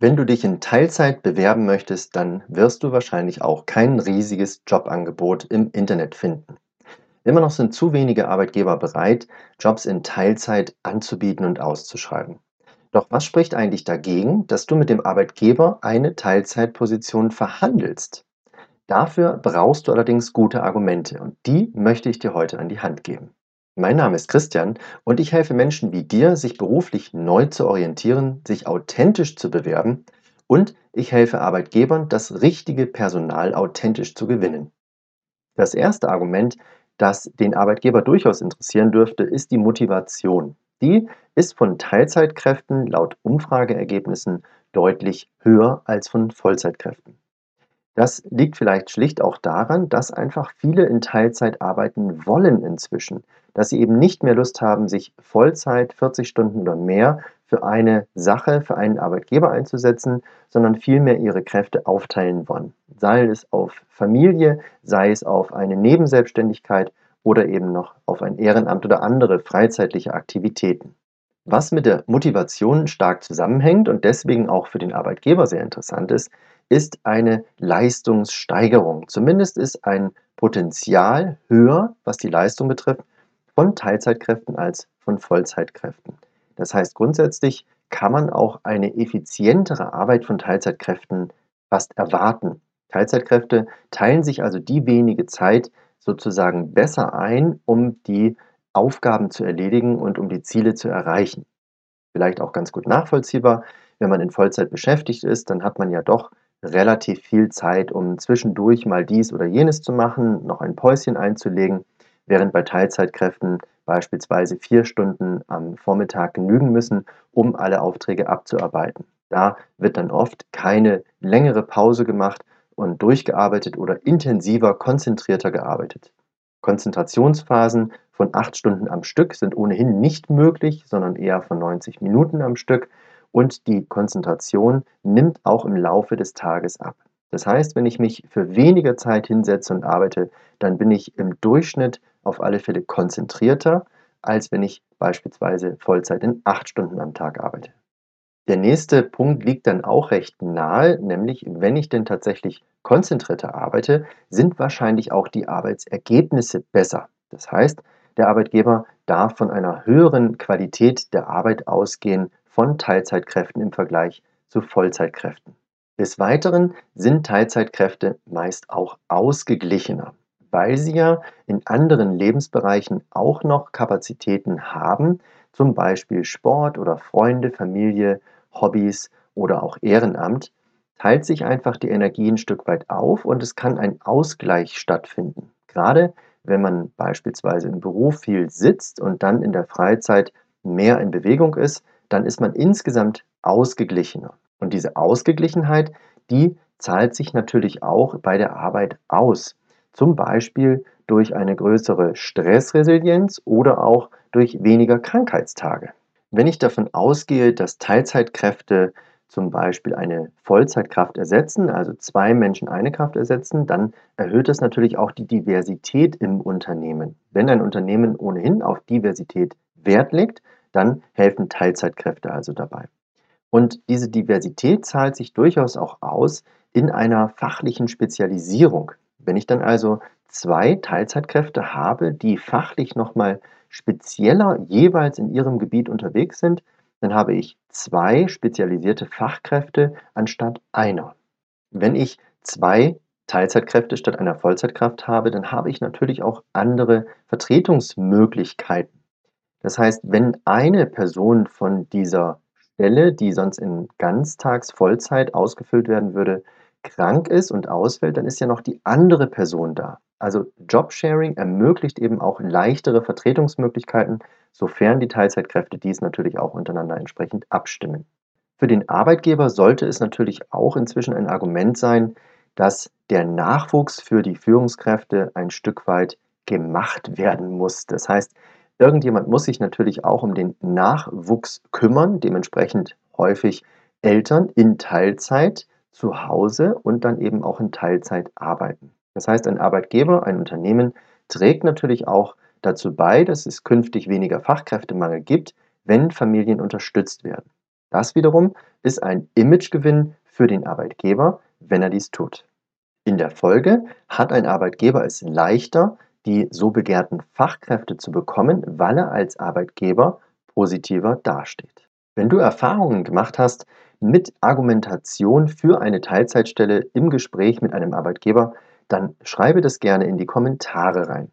Wenn du dich in Teilzeit bewerben möchtest, dann wirst du wahrscheinlich auch kein riesiges Jobangebot im Internet finden. Immer noch sind zu wenige Arbeitgeber bereit, Jobs in Teilzeit anzubieten und auszuschreiben. Doch was spricht eigentlich dagegen, dass du mit dem Arbeitgeber eine Teilzeitposition verhandelst? Dafür brauchst du allerdings gute Argumente und die möchte ich dir heute an die Hand geben. Mein Name ist Christian und ich helfe Menschen wie dir, sich beruflich neu zu orientieren, sich authentisch zu bewerben und ich helfe Arbeitgebern, das richtige Personal authentisch zu gewinnen. Das erste Argument, das den Arbeitgeber durchaus interessieren dürfte, ist die Motivation. Die ist von Teilzeitkräften laut Umfrageergebnissen deutlich höher als von Vollzeitkräften. Das liegt vielleicht schlicht auch daran, dass einfach viele in Teilzeit arbeiten wollen inzwischen, dass sie eben nicht mehr Lust haben, sich Vollzeit 40 Stunden oder mehr für eine Sache, für einen Arbeitgeber einzusetzen, sondern vielmehr ihre Kräfte aufteilen wollen. Sei es auf Familie, sei es auf eine Nebenselbstständigkeit oder eben noch auf ein Ehrenamt oder andere freizeitliche Aktivitäten. Was mit der Motivation stark zusammenhängt und deswegen auch für den Arbeitgeber sehr interessant ist, ist eine Leistungssteigerung. Zumindest ist ein Potenzial höher, was die Leistung betrifft, von Teilzeitkräften als von Vollzeitkräften. Das heißt, grundsätzlich kann man auch eine effizientere Arbeit von Teilzeitkräften fast erwarten. Teilzeitkräfte teilen sich also die wenige Zeit sozusagen besser ein, um die Aufgaben zu erledigen und um die Ziele zu erreichen. Vielleicht auch ganz gut nachvollziehbar, wenn man in Vollzeit beschäftigt ist, dann hat man ja doch relativ viel Zeit, um zwischendurch mal dies oder jenes zu machen, noch ein Päuschen einzulegen, während bei Teilzeitkräften beispielsweise vier Stunden am Vormittag genügen müssen, um alle Aufträge abzuarbeiten. Da wird dann oft keine längere Pause gemacht und durchgearbeitet oder intensiver, konzentrierter gearbeitet. Konzentrationsphasen von acht Stunden am Stück sind ohnehin nicht möglich, sondern eher von 90 Minuten am Stück und die Konzentration nimmt auch im Laufe des Tages ab. Das heißt, wenn ich mich für weniger Zeit hinsetze und arbeite, dann bin ich im Durchschnitt auf alle Fälle konzentrierter, als wenn ich beispielsweise Vollzeit in acht Stunden am Tag arbeite. Der nächste Punkt liegt dann auch recht nahe, nämlich wenn ich denn tatsächlich konzentrierter arbeite, sind wahrscheinlich auch die Arbeitsergebnisse besser. Das heißt, der Arbeitgeber darf von einer höheren Qualität der Arbeit ausgehen von Teilzeitkräften im Vergleich zu Vollzeitkräften. Des Weiteren sind Teilzeitkräfte meist auch ausgeglichener, weil sie ja in anderen Lebensbereichen auch noch Kapazitäten haben, zum Beispiel Sport oder Freunde, Familie, Hobbys oder auch Ehrenamt, teilt sich einfach die Energie ein Stück weit auf und es kann ein Ausgleich stattfinden. Gerade wenn man beispielsweise im Beruf viel sitzt und dann in der Freizeit mehr in Bewegung ist, dann ist man insgesamt ausgeglichener. Und diese Ausgeglichenheit, die zahlt sich natürlich auch bei der Arbeit aus. Zum Beispiel durch eine größere Stressresilienz oder auch durch weniger Krankheitstage. Wenn ich davon ausgehe, dass Teilzeitkräfte zum Beispiel eine Vollzeitkraft ersetzen, also zwei Menschen eine Kraft ersetzen, dann erhöht das natürlich auch die Diversität im Unternehmen. Wenn ein Unternehmen ohnehin auf Diversität Wert legt, dann helfen Teilzeitkräfte also dabei. Und diese Diversität zahlt sich durchaus auch aus in einer fachlichen Spezialisierung. Wenn ich dann also zwei Teilzeitkräfte habe, die fachlich nochmal spezieller jeweils in ihrem Gebiet unterwegs sind, dann habe ich zwei spezialisierte Fachkräfte anstatt einer. Wenn ich zwei Teilzeitkräfte statt einer Vollzeitkraft habe, dann habe ich natürlich auch andere Vertretungsmöglichkeiten. Das heißt, wenn eine Person von dieser Stelle, die sonst in Ganztags-Vollzeit ausgefüllt werden würde, krank ist und ausfällt, dann ist ja noch die andere Person da. Also Jobsharing ermöglicht eben auch leichtere Vertretungsmöglichkeiten, sofern die Teilzeitkräfte dies natürlich auch untereinander entsprechend abstimmen. Für den Arbeitgeber sollte es natürlich auch inzwischen ein Argument sein, dass der Nachwuchs für die Führungskräfte ein Stück weit gemacht werden muss. Das heißt, Irgendjemand muss sich natürlich auch um den Nachwuchs kümmern, dementsprechend häufig Eltern in Teilzeit zu Hause und dann eben auch in Teilzeit arbeiten. Das heißt, ein Arbeitgeber, ein Unternehmen trägt natürlich auch dazu bei, dass es künftig weniger Fachkräftemangel gibt, wenn Familien unterstützt werden. Das wiederum ist ein Imagegewinn für den Arbeitgeber, wenn er dies tut. In der Folge hat ein Arbeitgeber es leichter, die so begehrten Fachkräfte zu bekommen, weil er als Arbeitgeber positiver dasteht. Wenn du Erfahrungen gemacht hast mit Argumentation für eine Teilzeitstelle im Gespräch mit einem Arbeitgeber, dann schreibe das gerne in die Kommentare rein.